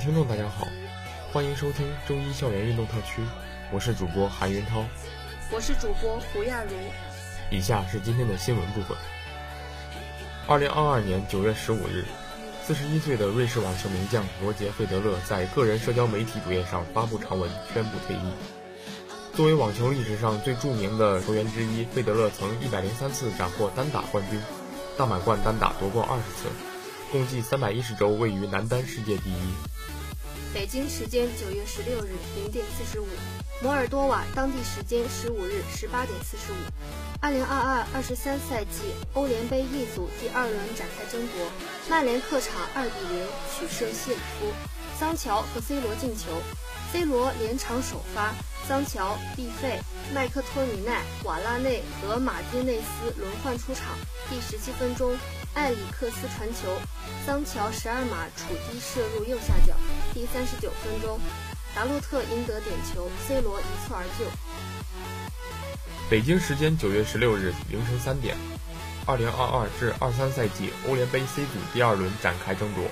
位听众，大家好，欢迎收听中医校园运动特区，我是主播韩云涛，我是主播胡亚茹。以下是今天的新闻部分。二零二二年九月十五日，四十一岁的瑞士网球名将罗杰·费德勒在个人社交媒体主页上发布长文，宣布退役。作为网球历史上最著名的球员之一，费德勒曾一百零三次斩获单打冠军，大满贯单打夺过二十次。共计三百一十周，位于男单世界第一。北京时间九月十六日零点四十五，摩尔多瓦当地时间十五日十八点四十五，二零二二二十三赛季欧联杯 E 组第二轮展开争夺，曼联客场二比零取胜谢里夫，桑乔和 C 罗进球，C 罗连场首发，桑乔、毕费、麦克托尼奈、瓦拉内和马丁内斯轮换出场。第十七分钟。埃里克斯传球，桑乔十二码处低射入右下角。第三十九分钟，达洛特赢得点球，C 罗一蹴而就。北京时间九月十六日凌晨三点，二零二二至二三赛季欧联杯 C 组第二轮展开争夺，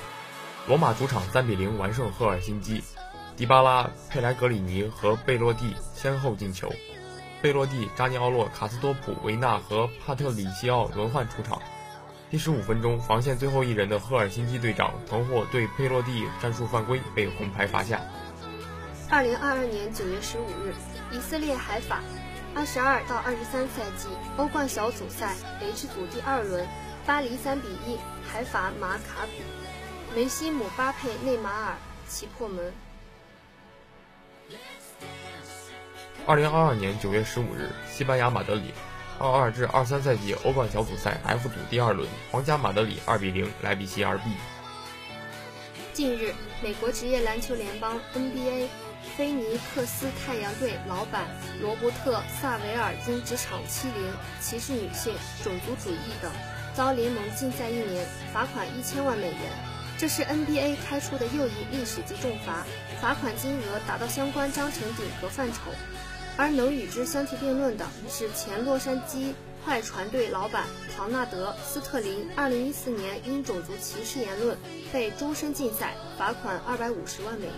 罗马主场三比零完胜赫尔辛基，迪巴拉、佩莱格里尼和贝洛蒂先后进球，贝洛蒂、扎尼奥洛、卡斯多普、维纳和帕特里西奥轮换出场。第十五分钟，防线最后一人的赫尔辛基队长滕霍对佩洛蒂战术犯规，被红牌罚下。二零二二年九月十五日，以色列海法二十二到二十三赛季欧冠小组赛 H 组第二轮，巴黎三比一海法马卡比，梅西、姆巴佩、内马尔齐破门。二零二二年九月十五日，西班牙马德里。二二至二三赛季欧冠小组赛 F 组第二轮，皇家马德里二比零莱比锡 RB。近日，美国职业篮球联邦 NBA 菲尼克斯太阳队老板罗伯特萨维尔因职场欺凌、歧视女性、种族主义等，遭联盟禁赛一年，罚款一千万美元。这是 NBA 开出的又一历史级重罚，罚款金额达到相关章程顶格范畴。而能与之相提并论的是前洛杉矶快船队老板唐纳德·斯特林，，2014年因种族歧视言论被终身禁赛，罚款二百五十万美元。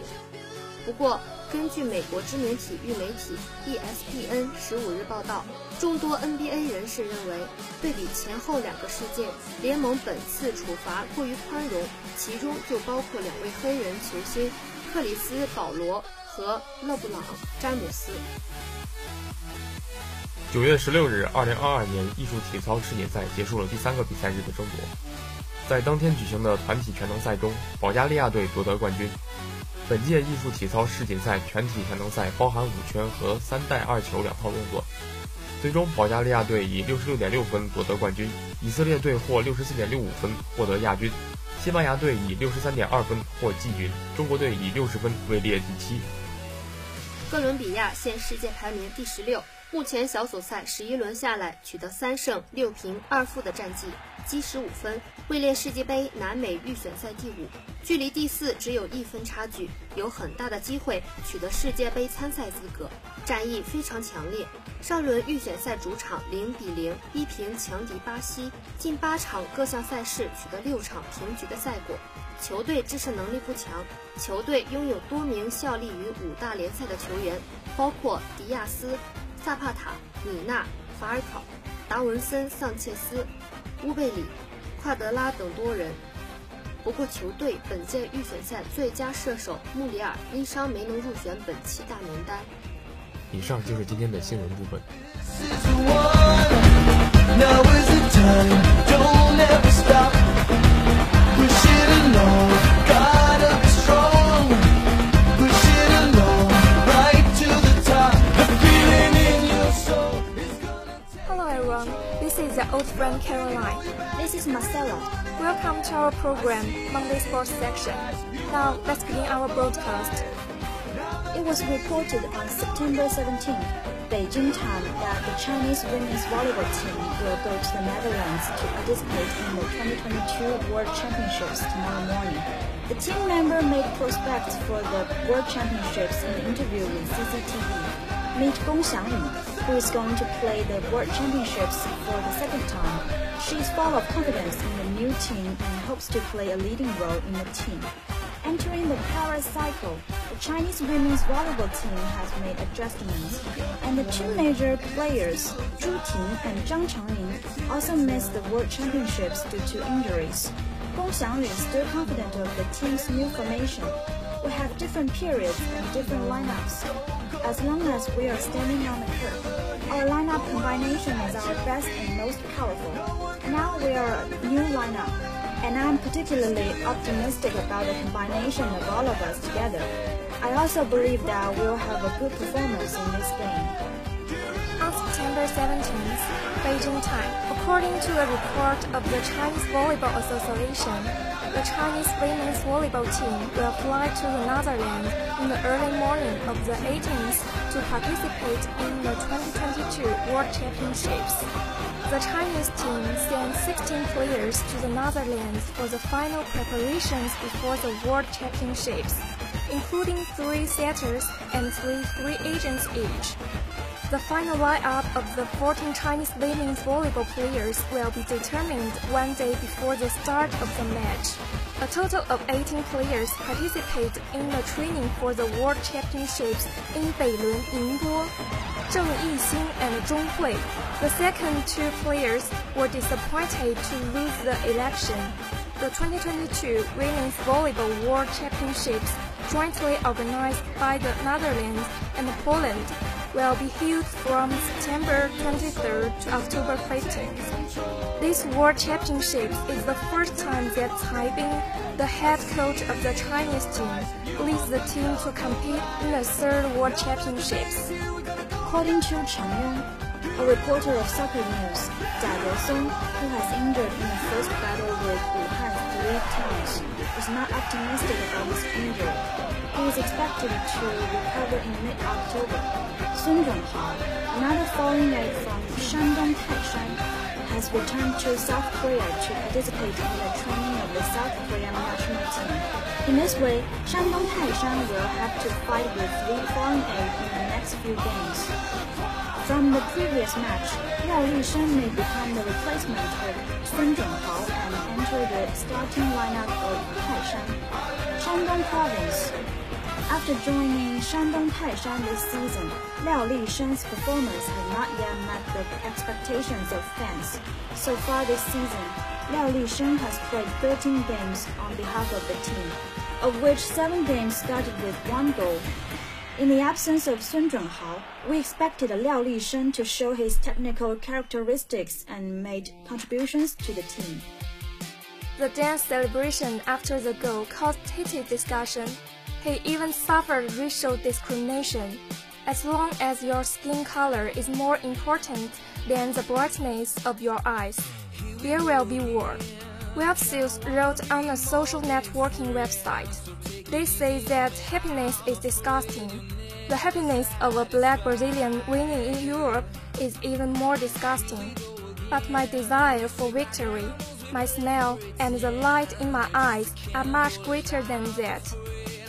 不过，根据美国知名体育媒体 ESPN 十五日报道，众多 NBA 人士认为，对比前后两个事件，联盟本次处罚过于宽容，其中就包括两位黑人球星克里斯·保罗和勒布朗·詹姆斯。九月十六日，二零二二年艺术体操世锦赛结束了第三个比赛日的争夺。在当天举行的团体全能赛中，保加利亚队夺得冠军。本届艺术体操世锦赛全体全能赛包含五圈和三带二球两套动作。最终，保加利亚队以六十六点六分夺得冠军，以色列队获六十四点六五分获得亚军，西班牙队以六十三点二分获季军，中国队以六十分位列第七。哥伦比亚现世界排名第十六。目前小组赛十一轮下来，取得三胜六平二负的战绩，积十五分，位列世界杯南美预选赛第五，距离第四只有一分差距，有很大的机会取得世界杯参赛资格。战意非常强烈。上轮预选赛主场零比零逼平强敌巴西，近八场各项赛事取得六场平局的赛果。球队制胜能力不强，球队拥有多名效力于五大联赛的球员，包括迪亚斯、萨帕塔、米纳、法尔考、达文森、桑切斯、乌贝里、夸德拉等多人。不过，球队本届预选赛最佳射手穆里尔因伤没能入选本期大名单。以上就是今天的新闻部分。Hello everyone, this is Marcella. Welcome to our program, Monday Sports Section. Now, let's begin our broadcast. It was reported on September 17th, Beijing time, that the Chinese women's volleyball team will go to the Netherlands to participate in the 2022 World Championships tomorrow morning. The team member made prospects for the World Championships in an interview with CCTV. Meet Gong Xiangyu, who is going to play the World Championships for the second time. She is full of confidence in the new team and hopes to play a leading role in the team. Entering the Paris cycle, the Chinese women's volleyball team has made adjustments, and the two major players, Zhu Ting and Zhang Changning, also missed the World Championships due to injuries. Gong Xiangyu is still confident of the team's new formation. We have different periods and different lineups as long as we are standing on the court. Our lineup combination is our best and most powerful. Now we are a new lineup, and I'm particularly optimistic about the combination of all of us together. I also believe that we'll have a good performance in this game. On September 17th, Beijing time, according to a report of the Chinese Volleyball Association, the Chinese women's volleyball team will fly to the Netherlands in the early morning of the 18th to participate in the 2022 World Championships. The Chinese team sent 16 players to the Netherlands for the final preparations before the World Championships, including three setters and three free agents each. The final lineup of the 14 Chinese women's volleyball players will be determined one day before the start of the match. A total of 18 players participate in the training for the World Championships in Beilun, Ningbo. Zheng Yixin and Zhong Hui, the second two players, were disappointed to lose the election. The 2022 Women's Volleyball World Championships, jointly organized by the Netherlands and Poland, will be held from September 23rd to October 15th. This World Championship is the first time that Cai Bing, the head coach of the Chinese team, leads the team to compete in the third World Championships. According to Chang Yong, a reporter of Soccer News, Jia Deusong, who has injured in the first battle with Wuhan three times, is not optimistic about his injury. He is expected to recover in mid-October. Sun Zhenghao, another foreign aide from Shandong Taishan, has returned to South Korea to participate in the training of the South Korean national team. In this way, Shandong Taishan will have to fight with three foreign aid in the next few games. From the previous match, Liao Lishen may become the replacement of Sun Zhenghao and enter the starting lineup of Taishan. Shandong Province after joining Shandong Taishan this season, Liao Lishen's performance has not yet met the expectations of fans. So far this season, Liao Lishen has played 13 games on behalf of the team, of which 7 games started with one goal. In the absence of Sun Zhenghao, we expected Liao Lishen to show his technical characteristics and made contributions to the team. The dance celebration after the goal caused heated discussion he even suffered racial discrimination. As long as your skin color is more important than the brightness of your eyes, there will be war. Web Seals wrote on a social networking website. They say that happiness is disgusting. The happiness of a black Brazilian winning in Europe is even more disgusting. But my desire for victory my smile, and the light in my eyes are much greater than that.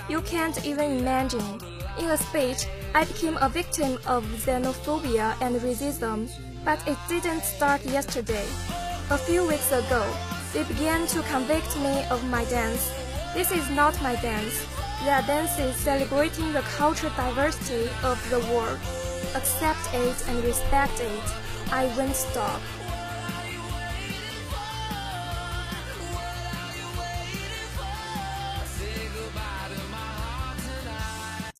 You can't even imagine. In a speech, I became a victim of xenophobia and racism, but it didn't start yesterday. A few weeks ago, they began to convict me of my dance. This is not my dance. They are dances celebrating the cultural diversity of the world. Accept it and respect it. I won't stop.